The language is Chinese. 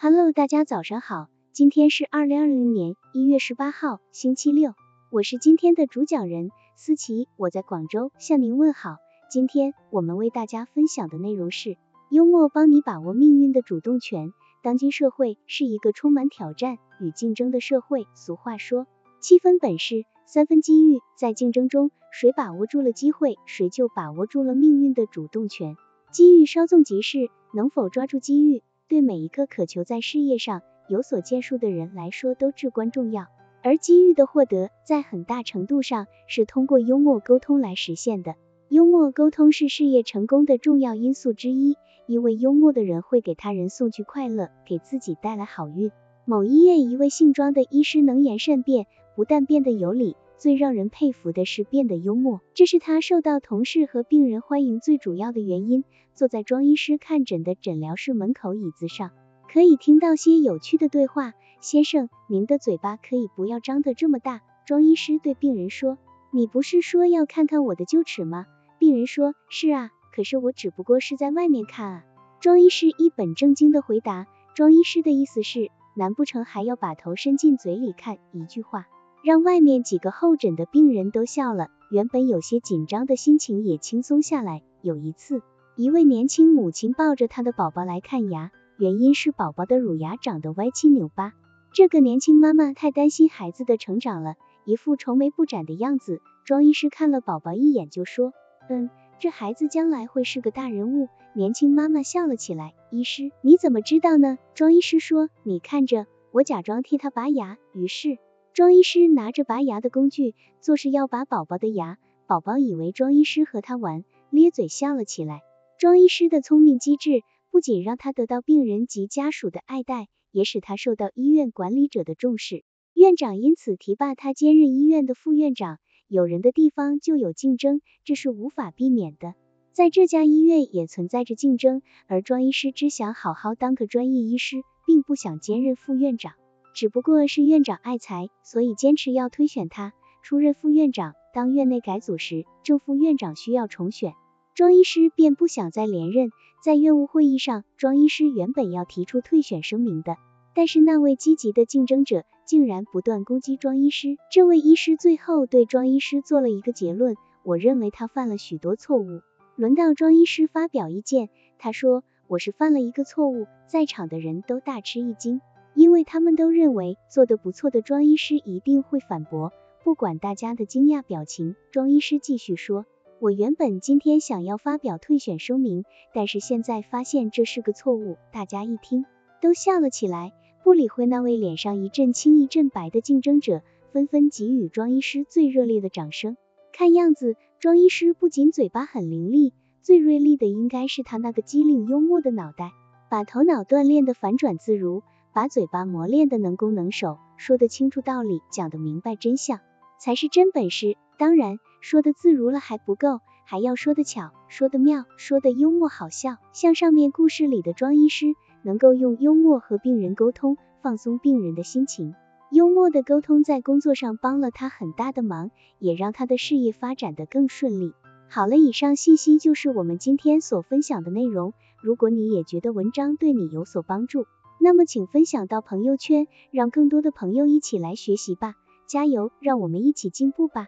Hello，大家早上好，今天是二零二零年一月十八号，星期六，我是今天的主讲人思琪，我在广州向您问好。今天我们为大家分享的内容是幽默帮你把握命运的主动权。当今社会是一个充满挑战与竞争的社会，俗话说七分本事，三分机遇，在竞争中，谁把握住了机会，谁就把握住了命运的主动权。机遇稍纵即逝，能否抓住机遇，对每一个渴求在事业上有所建树的人来说都至关重要。而机遇的获得，在很大程度上是通过幽默沟通来实现的。幽默沟通是事业成功的重要因素之一，因为幽默的人会给他人送去快乐，给自己带来好运。某医院一位姓庄的医师能言善辩，不但辩得有理。最让人佩服的是变得幽默，这是他受到同事和病人欢迎最主要的原因。坐在庄医师看诊的诊疗室门口椅子上，可以听到些有趣的对话。先生，您的嘴巴可以不要张得这么大。庄医师对病人说，你不是说要看看我的臼齿吗？病人说，是啊，可是我只不过是在外面看啊。庄医师一本正经的回答，庄医师的意思是，难不成还要把头伸进嘴里看？一句话。让外面几个候诊的病人都笑了，原本有些紧张的心情也轻松下来。有一次，一位年轻母亲抱着她的宝宝来看牙，原因是宝宝的乳牙长得歪七扭八。这个年轻妈妈太担心孩子的成长了，一副愁眉不展的样子。庄医师看了宝宝一眼就说：“嗯，这孩子将来会是个大人物。”年轻妈妈笑了起来。医师，你怎么知道呢？庄医师说：“你看着，我假装替他拔牙。”于是。庄医师拿着拔牙的工具，做事要拔宝宝的牙。宝宝以为庄医师和他玩，咧嘴笑了起来。庄医师的聪明机智，不仅让他得到病人及家属的爱戴，也使他受到医院管理者的重视。院长因此提拔他兼任医院的副院长。有人的地方就有竞争，这是无法避免的。在这家医院也存在着竞争，而庄医师只想好好当个专业医师，并不想兼任副院长。只不过是院长爱才，所以坚持要推选他出任副院长。当院内改组时，正副院长需要重选，庄医师便不想再连任。在院务会议上，庄医师原本要提出退选声明的，但是那位积极的竞争者竟然不断攻击庄医师。这位医师最后对庄医师做了一个结论：我认为他犯了许多错误。轮到庄医师发表意见，他说：“我是犯了一个错误。”在场的人都大吃一惊。因为他们都认为做得不错的庄医师一定会反驳，不管大家的惊讶表情，庄医师继续说：“我原本今天想要发表退选声明，但是现在发现这是个错误。”大家一听都笑了起来，不理会那位脸上一阵青一阵白的竞争者，纷纷给予庄医师最热烈的掌声。看样子，庄医师不仅嘴巴很伶俐，最锐利的应该是他那个机灵幽默的脑袋，把头脑锻炼的反转自如。把嘴巴磨练的能攻能守，说得清楚道理，讲得明白真相，才是真本事。当然，说的自如了还不够，还要说得巧，说得妙，说得幽默好笑。像上面故事里的庄医师，能够用幽默和病人沟通，放松病人的心情。幽默的沟通在工作上帮了他很大的忙，也让他的事业发展的更顺利。好了，以上信息就是我们今天所分享的内容。如果你也觉得文章对你有所帮助，那么，请分享到朋友圈，让更多的朋友一起来学习吧！加油，让我们一起进步吧！